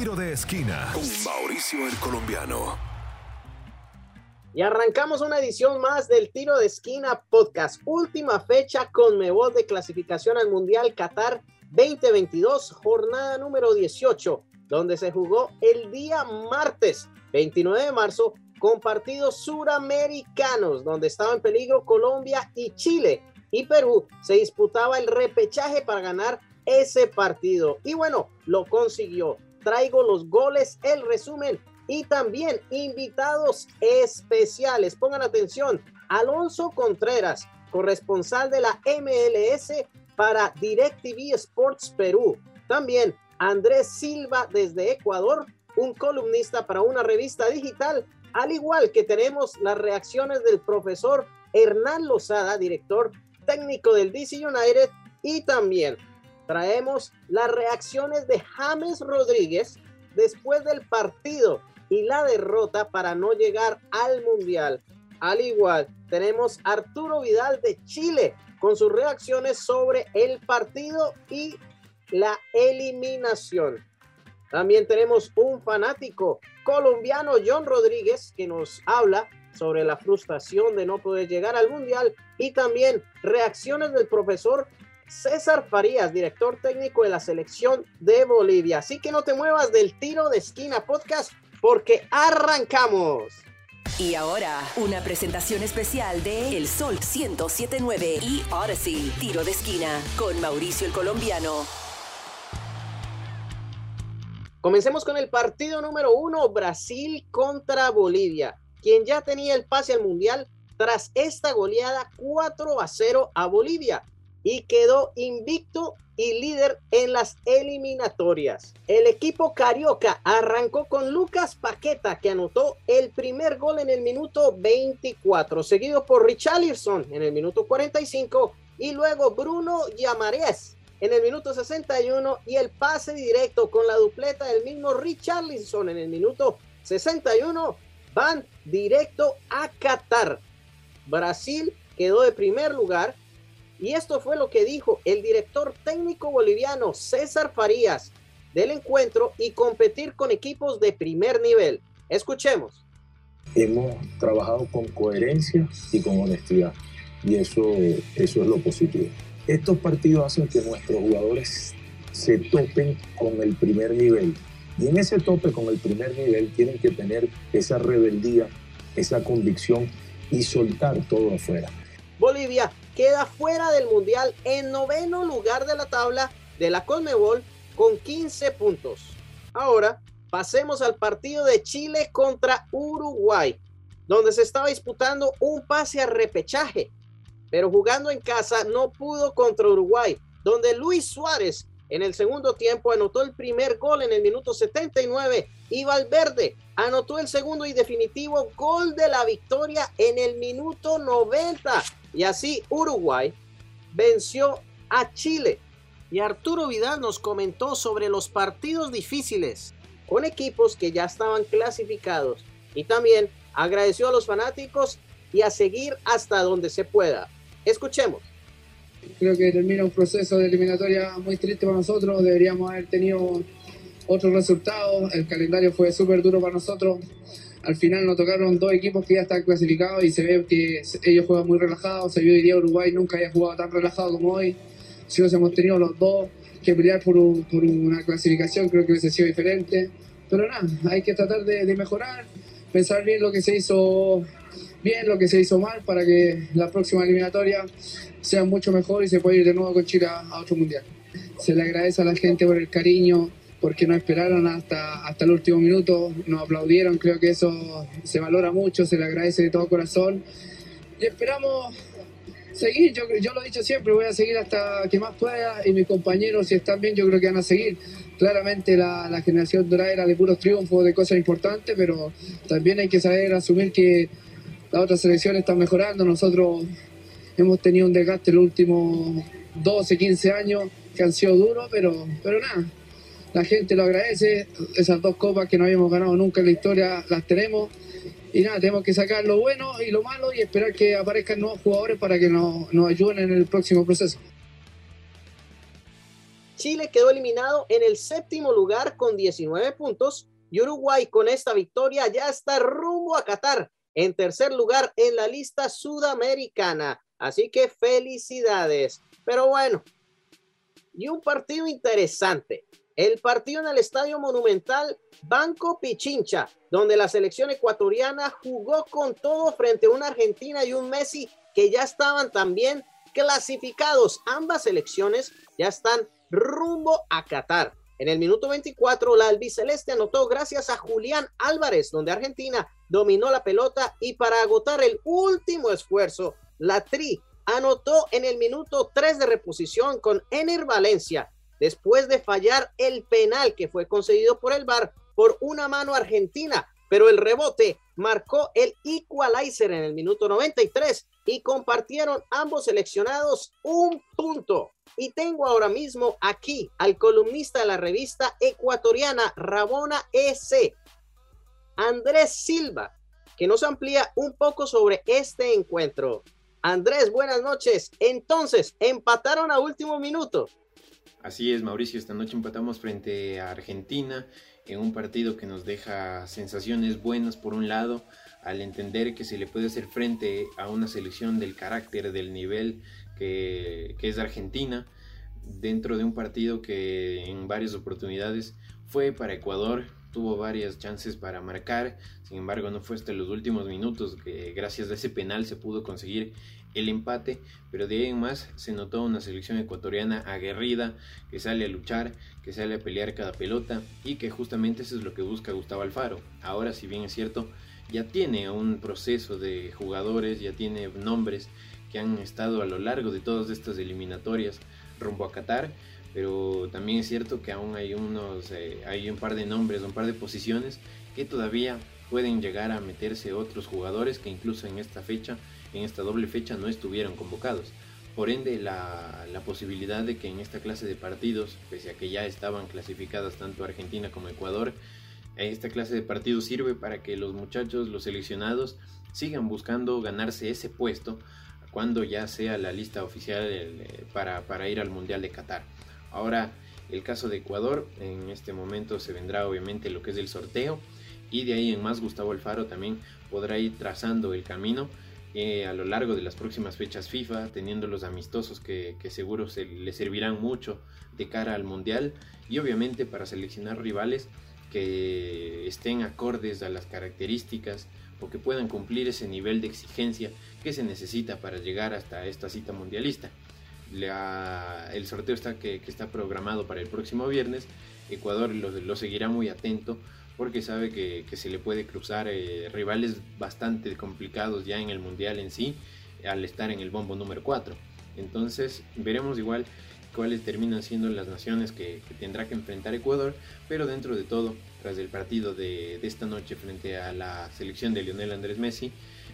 Tiro de esquina con Mauricio el Colombiano. Y arrancamos una edición más del Tiro de Esquina Podcast. Última fecha con Mebol de clasificación al Mundial Qatar 2022, jornada número 18, donde se jugó el día martes 29 de marzo con partidos suramericanos, donde estaba en peligro Colombia y Chile. Y Perú se disputaba el repechaje para ganar ese partido. Y bueno, lo consiguió. Traigo los goles, el resumen y también invitados especiales. Pongan atención, Alonso Contreras, corresponsal de la MLS para DirecTV Sports Perú. También Andrés Silva desde Ecuador, un columnista para una revista digital, al igual que tenemos las reacciones del profesor Hernán Lozada, director técnico del DC United, y también traemos las reacciones de James Rodríguez después del partido y la derrota para no llegar al Mundial. Al igual, tenemos Arturo Vidal de Chile con sus reacciones sobre el partido y la eliminación. También tenemos un fanático colombiano, John Rodríguez, que nos habla sobre la frustración de no poder llegar al Mundial y también reacciones del profesor César Farías, director técnico de la selección de Bolivia. Así que no te muevas del tiro de esquina podcast porque arrancamos. Y ahora, una presentación especial de El Sol 1079 y Odyssey, tiro de esquina, con Mauricio el Colombiano. Comencemos con el partido número uno, Brasil contra Bolivia, quien ya tenía el pase al Mundial tras esta goleada 4 a 0 a Bolivia y quedó invicto y líder en las eliminatorias. El equipo carioca arrancó con Lucas Paqueta que anotó el primer gol en el minuto 24, seguido por Richarlison en el minuto 45 y luego Bruno Llamarés en el minuto 61 y el pase directo con la dupleta del mismo Richarlison en el minuto 61 van directo a Qatar. Brasil quedó de primer lugar y esto fue lo que dijo el director técnico boliviano César Farías del encuentro y competir con equipos de primer nivel. Escuchemos. Hemos trabajado con coherencia y con honestidad y eso, eso es lo positivo. Estos partidos hacen que nuestros jugadores se topen con el primer nivel y en ese tope con el primer nivel tienen que tener esa rebeldía, esa convicción y soltar todo afuera. Bolivia queda fuera del Mundial en noveno lugar de la tabla de la Conmebol con 15 puntos. Ahora pasemos al partido de Chile contra Uruguay, donde se estaba disputando un pase a repechaje, pero jugando en casa no pudo contra Uruguay, donde Luis Suárez en el segundo tiempo anotó el primer gol en el minuto 79 y Valverde anotó el segundo y definitivo gol de la victoria en el minuto 90 y así Uruguay venció a Chile. Y Arturo Vidal nos comentó sobre los partidos difíciles con equipos que ya estaban clasificados. Y también agradeció a los fanáticos y a seguir hasta donde se pueda. Escuchemos. Creo que termina un proceso de eliminatoria muy triste para nosotros. Deberíamos haber tenido otros resultados. El calendario fue súper duro para nosotros al final nos tocaron dos equipos que ya están clasificados y se ve que ellos juegan muy relajados. Se vio hoy día Uruguay nunca había jugado tan relajado como hoy. Si hemos tenido los dos que pelear por, una clasificación, creo que hubiese sido diferente. Pero nada, hay que tratar de, mejorar, pensar bien lo que se hizo bien, lo que se hizo mal, para que la próxima eliminatoria sea mucho mejor y se pueda ir de nuevo con Chile a otro mundial. Se le agradece a la gente por el cariño, porque nos esperaron hasta, hasta el último minuto, nos aplaudieron, creo que eso se valora mucho, se le agradece de todo corazón y esperamos seguir, yo, yo lo he dicho siempre, voy a seguir hasta que más pueda y mis compañeros si están bien yo creo que van a seguir. Claramente la, la generación dorada era de puros triunfos, de cosas importantes, pero también hay que saber asumir que las otras selecciones están mejorando, nosotros hemos tenido un desgaste los últimos 12, 15 años que han sido duros, pero, pero nada, la gente lo agradece, esas dos copas que no habíamos ganado nunca en la historia las tenemos. Y nada, tenemos que sacar lo bueno y lo malo y esperar que aparezcan nuevos jugadores para que nos, nos ayuden en el próximo proceso. Chile quedó eliminado en el séptimo lugar con 19 puntos y Uruguay con esta victoria ya está rumbo a Qatar en tercer lugar en la lista sudamericana. Así que felicidades. Pero bueno, y un partido interesante. El partido en el Estadio Monumental Banco Pichincha, donde la selección ecuatoriana jugó con todo frente a una Argentina y un Messi que ya estaban también clasificados. Ambas selecciones ya están rumbo a Qatar. En el minuto 24, la albiceleste anotó gracias a Julián Álvarez, donde Argentina dominó la pelota y para agotar el último esfuerzo, la Tri anotó en el minuto 3 de reposición con Ener Valencia, después de fallar el penal que fue concedido por el VAR por una mano argentina, pero el rebote marcó el equalizer en el minuto 93 y compartieron ambos seleccionados un punto. Y tengo ahora mismo aquí al columnista de la revista ecuatoriana Rabona EC, Andrés Silva, que nos amplía un poco sobre este encuentro. Andrés, buenas noches. Entonces, empataron a último minuto. Así es, Mauricio, esta noche empatamos frente a Argentina en un partido que nos deja sensaciones buenas por un lado, al entender que se le puede hacer frente a una selección del carácter, del nivel que, es Argentina, dentro de un partido que en varias oportunidades fue para Ecuador, tuvo varias chances para marcar, sin embargo no fue hasta los últimos minutos que gracias a ese penal se pudo conseguir el empate, pero de ahí en más se notó una selección ecuatoriana aguerrida, que sale a luchar, que sale a pelear cada pelota y que justamente eso es lo que busca Gustavo Alfaro. Ahora si bien es cierto, ya tiene un proceso de jugadores, ya tiene nombres que han estado a lo largo de todas estas eliminatorias rumbo a Qatar, pero también es cierto que aún hay unos, eh, hay un par de nombres, un par de posiciones que todavía pueden llegar a meterse otros jugadores que incluso en esta fecha, en esta doble fecha, no estuvieron convocados. Por ende, la, la, posibilidad de que en esta clase de partidos, pese a que ya estaban clasificadas tanto Argentina como Ecuador, esta clase de partidos sirve para que los muchachos, los seleccionados, sigan buscando ganarse ese puesto cuando ya sea la lista oficial eh, para, para ir al Mundial de Qatar. Ahora, el caso de Ecuador, en este momento se vendrá obviamente lo que es el sorteo y de ahí en más Gustavo Alfaro también podrá ir trazando el camino eh, a lo largo de las próximas fechas FIFA, teniendo los amistosos que, seguro se, le servirán mucho de cara al Mundial y obviamente para seleccionar rivales que estén acordes a las características o que puedan cumplir ese nivel de exigencia que se necesita para llegar hasta esta cita mundialista. el sorteo está que, está programado para el próximo viernes. Ecuador lo, seguirá muy atento porque sabe que, se le puede cruzar eh, rivales bastante complicados ya en el mundial en sí al estar en el bombo número 4. Entonces veremos igual cuáles terminan siendo las naciones que, tendrá que enfrentar Ecuador, pero dentro de todo, tras el partido de, de esta noche frente a la selección de Lionel Andrés Messi,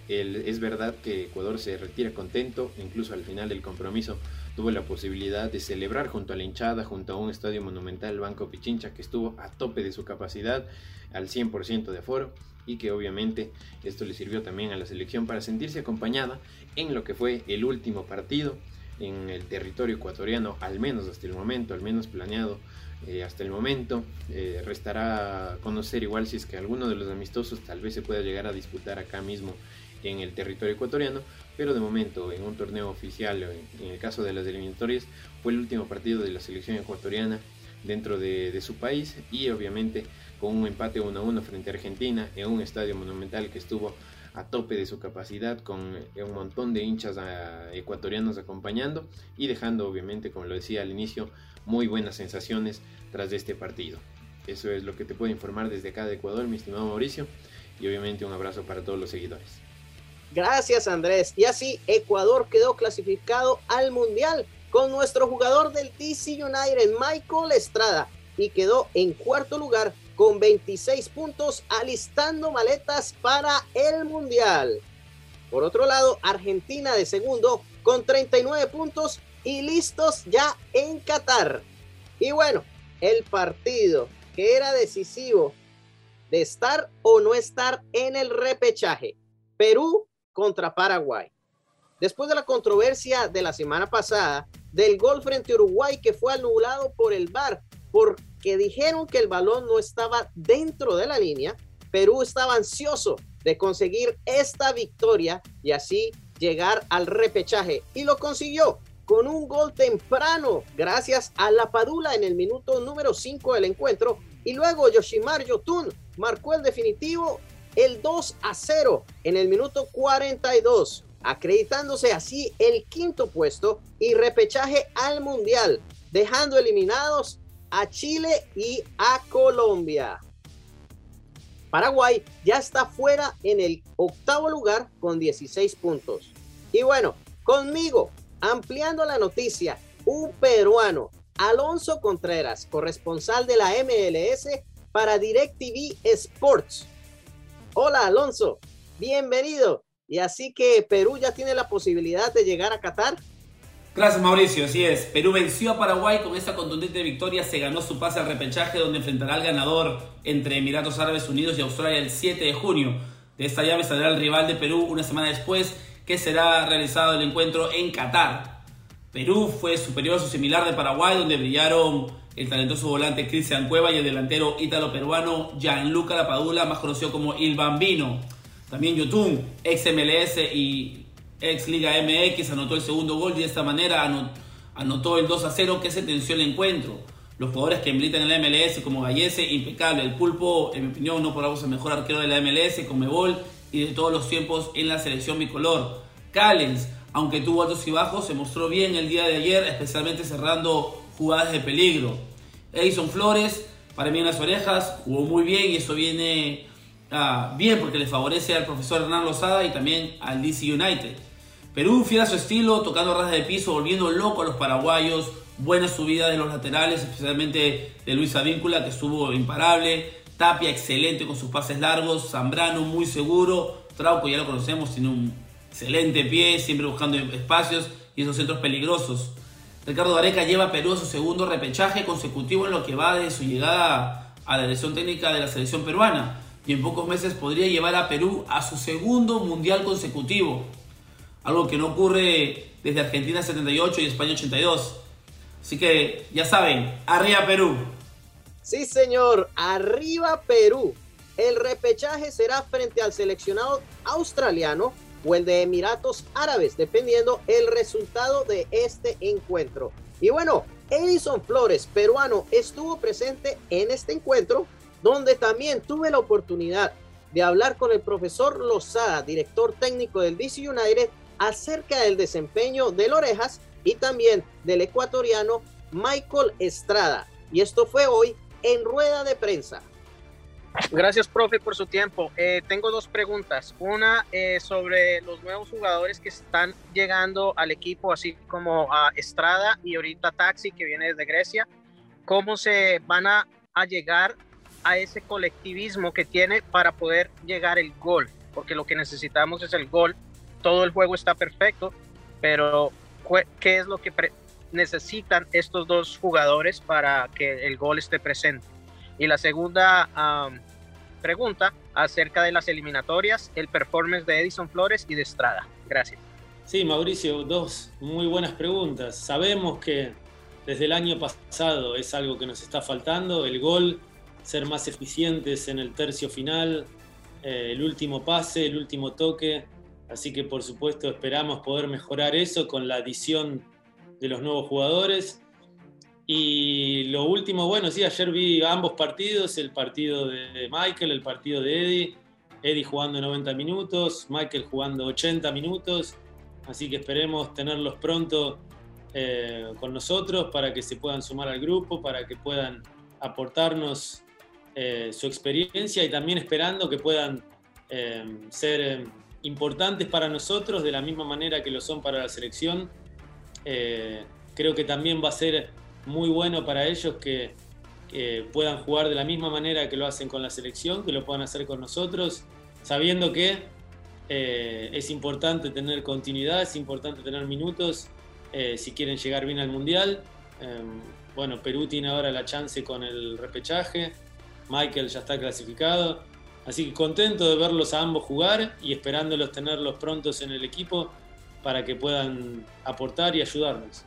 es verdad que Ecuador se retira contento, incluso al final del compromiso tuvo la posibilidad de celebrar junto a la hinchada, junto a un estadio monumental Banco Pichincha que estuvo a tope de su capacidad, al 100% de aforo, y que obviamente esto le sirvió también a la selección para sentirse acompañada en lo que fue el último partido en el territorio ecuatoriano, al menos hasta el momento, al menos planeado eh, hasta el momento. Eh, restará conocer igual si es que alguno de los amistosos tal vez se pueda llegar a disputar acá mismo en el territorio ecuatoriano, pero de momento en un torneo oficial, en el caso de las eliminatorias, fue el último partido de la selección ecuatoriana dentro de, su país y obviamente con un empate 1 a 1 frente a Argentina en un estadio monumental que estuvo a tope de su capacidad con un montón de hinchas ah, ecuatorianos acompañando y dejando obviamente como lo decía al inicio muy buenas sensaciones tras de este partido. Eso es lo que te puedo informar desde acá de Ecuador, mi estimado Mauricio, y obviamente un abrazo para todos los seguidores. Gracias Andrés. Y así Ecuador quedó clasificado al Mundial con nuestro jugador del DC United, Michael Estrada, y quedó en cuarto lugar con 26 puntos, alistando maletas para el Mundial. Por otro lado, Argentina de segundo con 39 puntos y listos ya en Qatar. Y bueno, el partido que era decisivo de estar o no estar en el repechaje. Perú contra Paraguay. Después de la controversia de la semana pasada, del gol frente a Uruguay que fue anulado por el VAR porque dijeron que el balón no estaba dentro de la línea. Perú estaba ansioso de conseguir esta victoria y así llegar al repechaje y lo consiguió con un gol temprano gracias a la Padula en el minuto número 5 del encuentro y luego Yoshimar Yotun marcó el definitivo el 2 a 0 en el minuto 42 acreditándose así el quinto puesto y repechaje al Mundial, dejando eliminados a Chile y a Colombia. Paraguay ya está fuera en el octavo lugar con 16 puntos. Y bueno, conmigo, ampliando la noticia, un peruano, Alonso Contreras, corresponsal de la MLS para DirecTV Sports. Hola Alonso, bienvenido. Y así que Perú ya tiene la posibilidad de llegar a Qatar. Gracias Mauricio, así es. Perú venció a Paraguay con esta contundente victoria, se ganó su pase al repechaje donde enfrentará al ganador entre Emiratos Árabes Unidos y Australia el 7 de junio. De esta llave saldrá el rival de Perú una semana después que será realizado el encuentro en Qatar. Perú fue superior a su similar de Paraguay donde brillaron el talentoso volante Cristian Cueva y el delantero ítalo-peruano Gianluca Lapadula, más conocido como Il Bambino. También Yotun, ex MLS y ex Liga MX, anotó el segundo gol y de esta manera anotó el 2 a 0 que sentenció el encuentro. Los jugadores que militan en la MLS como Gallese, impecable. El Pulpo, en mi opinión, no por algo es el mejor arquero de la MLS, Mebol y de todos los tiempos en la selección bicolor. Callens, aunque tuvo altos y bajos, se mostró bien el día de ayer, especialmente cerrando jugadas de peligro. Edison Flores, para mí en las orejas, jugó muy bien y eso viene Ah, bien porque le favorece al profesor Hernán Lozada y también al DC United. Perú fiel a su estilo, tocando ras de piso, volviendo loco a los paraguayos. Buena subida de los laterales, especialmente de Luis Avíncula, que estuvo imparable. Tapia, excelente con sus pases largos. Zambrano, muy seguro. Trauco, ya lo conocemos, tiene un excelente pie, siempre buscando espacios y esos centros peligrosos. Ricardo Gareca lleva a Perú a su segundo repechaje consecutivo en lo que va de su llegada a la dirección técnica de la selección peruana y en pocos meses podría llevar a Perú a su segundo mundial consecutivo, algo que no ocurre desde Argentina 78 y España 82. Así que ya saben, arriba Perú. Sí, señor, arriba Perú. El repechaje será frente al seleccionado australiano o el de Emiratos Árabes, dependiendo el resultado de este encuentro. Y bueno, Edison Flores, peruano, estuvo presente en este encuentro donde también tuve la oportunidad de hablar con el profesor Lozada, director técnico del DC United, acerca del desempeño de Orejas y también del ecuatoriano Michael Estrada. Y esto fue hoy en rueda de prensa. Gracias, profe, por su tiempo. Eh, tengo dos preguntas. Una eh, sobre los nuevos jugadores que están llegando al equipo, así como a Estrada y ahorita Taxi, que viene desde Grecia. ¿Cómo se van a, a llegar a ese colectivismo que tiene para poder llegar el gol, porque lo que necesitamos es el gol. Todo el juego está perfecto, pero ¿qué es lo que necesitan estos dos jugadores para que el gol esté presente? Y la segunda pregunta acerca de las eliminatorias, el performance de Edison Flores y de Estrada. Gracias. Sí, Mauricio, dos muy buenas preguntas. Sabemos que desde el año pasado es algo que nos está faltando, el gol ser más eficientes en el tercio final, eh, el último pase, el último toque. Así que por supuesto esperamos poder mejorar eso con la adición de los nuevos jugadores. Y lo último, bueno, sí, ayer vi ambos partidos, el partido de Michael, el partido de Eddie. Eddie jugando 90 minutos, Michael jugando 80 minutos. Así que esperemos tenerlos pronto eh, con nosotros para que se puedan sumar al grupo, para que puedan aportarnos eh, su experiencia y también esperando que puedan eh, ser importantes para nosotros de la misma manera que lo son para la selección. creo que también va a ser muy bueno para ellos que, puedan jugar de la misma manera que lo hacen con la selección, que lo puedan hacer con nosotros, sabiendo que es importante tener continuidad, es importante tener minutos si quieren llegar bien al Mundial. bueno, Perú tiene ahora la chance con el repechaje. Michael ya está clasificado. Así que contento de verlos a ambos jugar y esperándolos tenerlos prontos en el equipo para que puedan aportar y ayudarnos.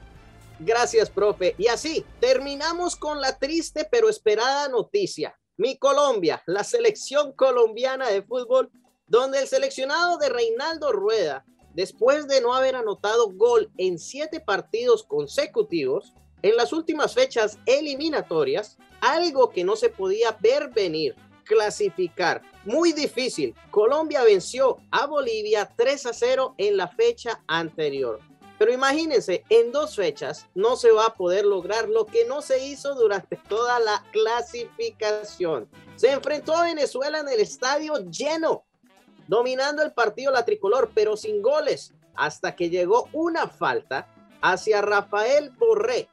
Gracias, profe. Y así terminamos con la triste pero esperada noticia. Mi Colombia, la selección colombiana de fútbol, donde el seleccionado de Reinaldo Rueda, después de no haber anotado gol en siete partidos consecutivos, en las últimas fechas eliminatorias, algo que no se podía ver venir, clasificar. Muy difícil. Colombia venció a Bolivia 3 a 0 en la fecha anterior. Pero imagínense, en dos fechas no se va a poder lograr lo que no se hizo durante toda la clasificación. Se enfrentó a Venezuela en el estadio lleno, dominando el partido la tricolor, pero sin goles, hasta que llegó una falta hacia Rafael Borré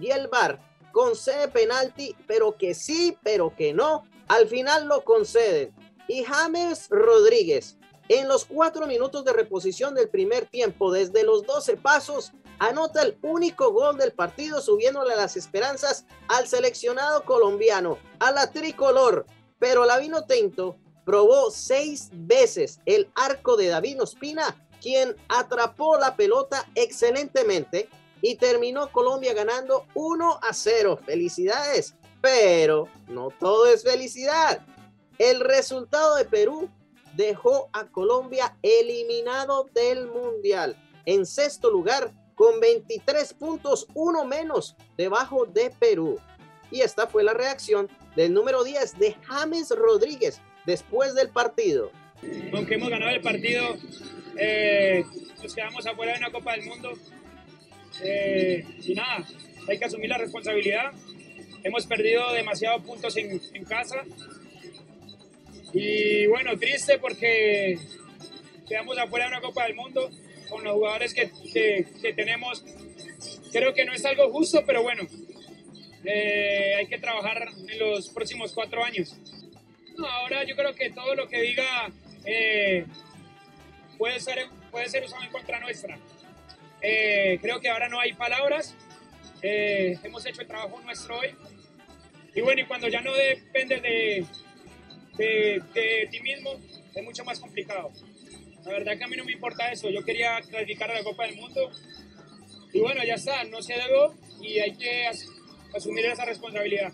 y el VAR concede penalti, pero que sí, pero que no. Al final lo conceden. Y James Rodríguez en los cuatro minutos de reposición del primer tiempo, desde los 12 pasos, anota el único gol del partido, subiéndole las esperanzas al seleccionado colombiano, a la tricolor. Pero Lavino Tento probó seis veces el arco de David Ospina, quien atrapó la pelota excelentemente y terminó Colombia ganando 1 a 0. Felicidades, pero no todo es felicidad. El resultado de Perú dejó a Colombia eliminado del Mundial. En sexto lugar, con 23 puntos, uno menos debajo de Perú. Y esta fue la reacción del número 10 de James Rodríguez después del partido. Aunque hemos ganado el partido, eh, nos quedamos afuera de una Copa del Mundo. Eh, y nada, hay que asumir la responsabilidad. Hemos perdido demasiados puntos en, casa y bueno, triste porque quedamos afuera de una Copa del Mundo con los jugadores que, que, tenemos. Creo que no es algo justo, pero bueno, eh, hay que trabajar en los próximos cuatro años. ahora yo creo que todo lo que diga eh, puede, ser, puede ser usado en contra nuestra. Eh, creo que ahora no hay palabras. hemos hecho el trabajo nuestro hoy. Y bueno, y cuando ya no depende de, de, ti mismo es mucho más complicado. La verdad que a mí no me importa eso. Yo quería clasificar a la Copa del Mundo. Y bueno, ya está, no se debo y hay que asumir esa responsabilidad.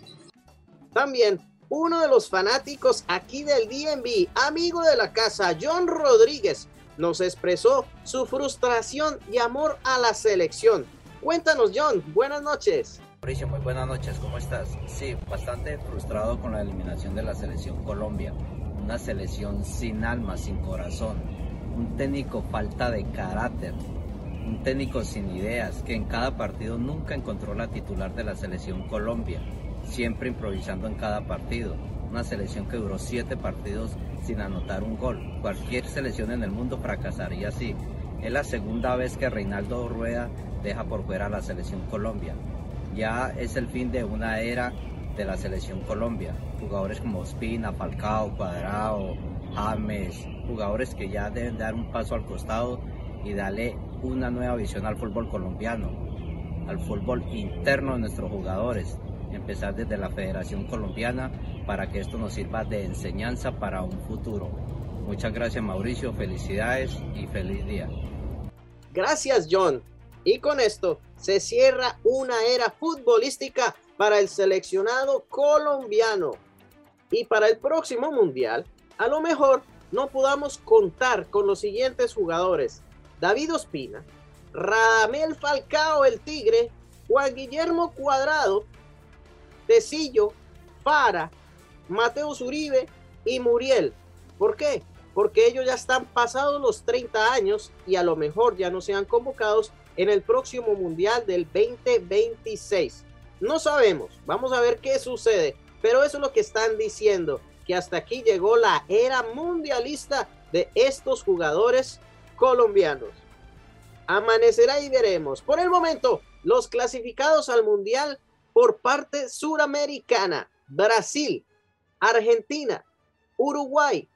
También uno de los fanáticos aquí del DNB, amigo de la casa, John Rodríguez, nos expresó su frustración y amor a la selección. Cuéntanos, John, buenas noches. Mauricio, muy buenas noches, ¿cómo estás? Sí, bastante frustrado con la eliminación de la selección Colombia. Una selección sin alma, sin corazón. Un técnico falta de carácter. Un técnico sin ideas, que en cada partido nunca encontró la titular de la selección Colombia. Siempre improvisando en cada partido. Una selección que duró siete partidos sin anotar un gol. Cualquier selección en el mundo fracasaría así. Es la segunda vez que Reinaldo Rueda deja por fuera a la selección Colombia ya es el fin de una era de la selección Colombia. Jugadores como Spina, Falcao, Cuadrado, James, jugadores que ya deben dar un paso al costado y darle una nueva visión al fútbol colombiano, al fútbol interno de nuestros jugadores, empezar desde la Federación Colombiana para que esto nos sirva de enseñanza para un futuro. Muchas gracias Mauricio, felicidades y feliz día. Gracias John. Y con esto se cierra una era futbolística para el seleccionado colombiano. Y para el próximo mundial, a lo mejor no podamos contar con los siguientes jugadores: David Ospina, Radamel Falcao el Tigre, Juan Guillermo Cuadrado, Tecillo, Fara, Mateo Zuribe y Muriel. ¿Por qué? Porque ellos ya están pasados los 30 años y a lo mejor ya no sean convocados en el próximo Mundial del 2026. No sabemos, vamos a ver qué sucede, pero eso es lo que están diciendo, que hasta aquí llegó la era mundialista de estos jugadores colombianos. Amanecerá y veremos. Por el momento, los clasificados al Mundial por parte suramericana, Brasil, Argentina, Uruguay,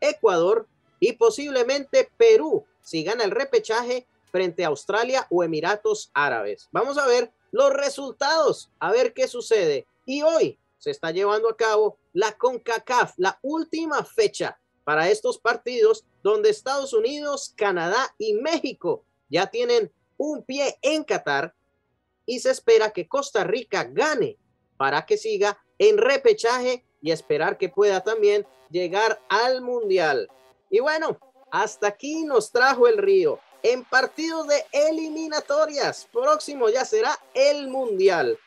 Ecuador y posiblemente Perú, si gana el repechaje frente a Australia o Emiratos Árabes. Vamos a ver los resultados, a ver qué sucede. Y hoy se está llevando a cabo la CONCACAF, la última fecha para estos partidos donde Estados Unidos, Canadá y México ya tienen un pie en Qatar y se espera que Costa Rica gane para que siga en repechaje y esperar que pueda también llegar al Mundial. Y bueno, hasta aquí nos trajo el río. En partidos de eliminatorias, próximo ya será el Mundial.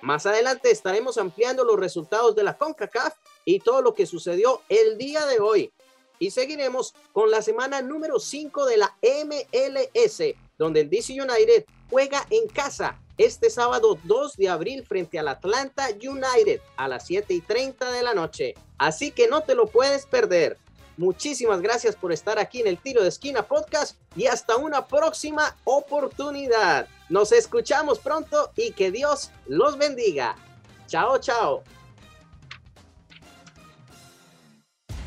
Más adelante estaremos ampliando los resultados de la CONCACAF y todo lo que sucedió el día de hoy. Y seguiremos con la semana número 5 de la MLS, donde el DC United juega en casa este sábado 2 de abril frente al Atlanta United a las 7 y 30 de la noche. Así que no te lo puedes perder. Muchísimas gracias por estar aquí en el Tiro de Esquina Podcast y hasta una próxima oportunidad. Nos escuchamos pronto y que Dios los bendiga. Chao, chao.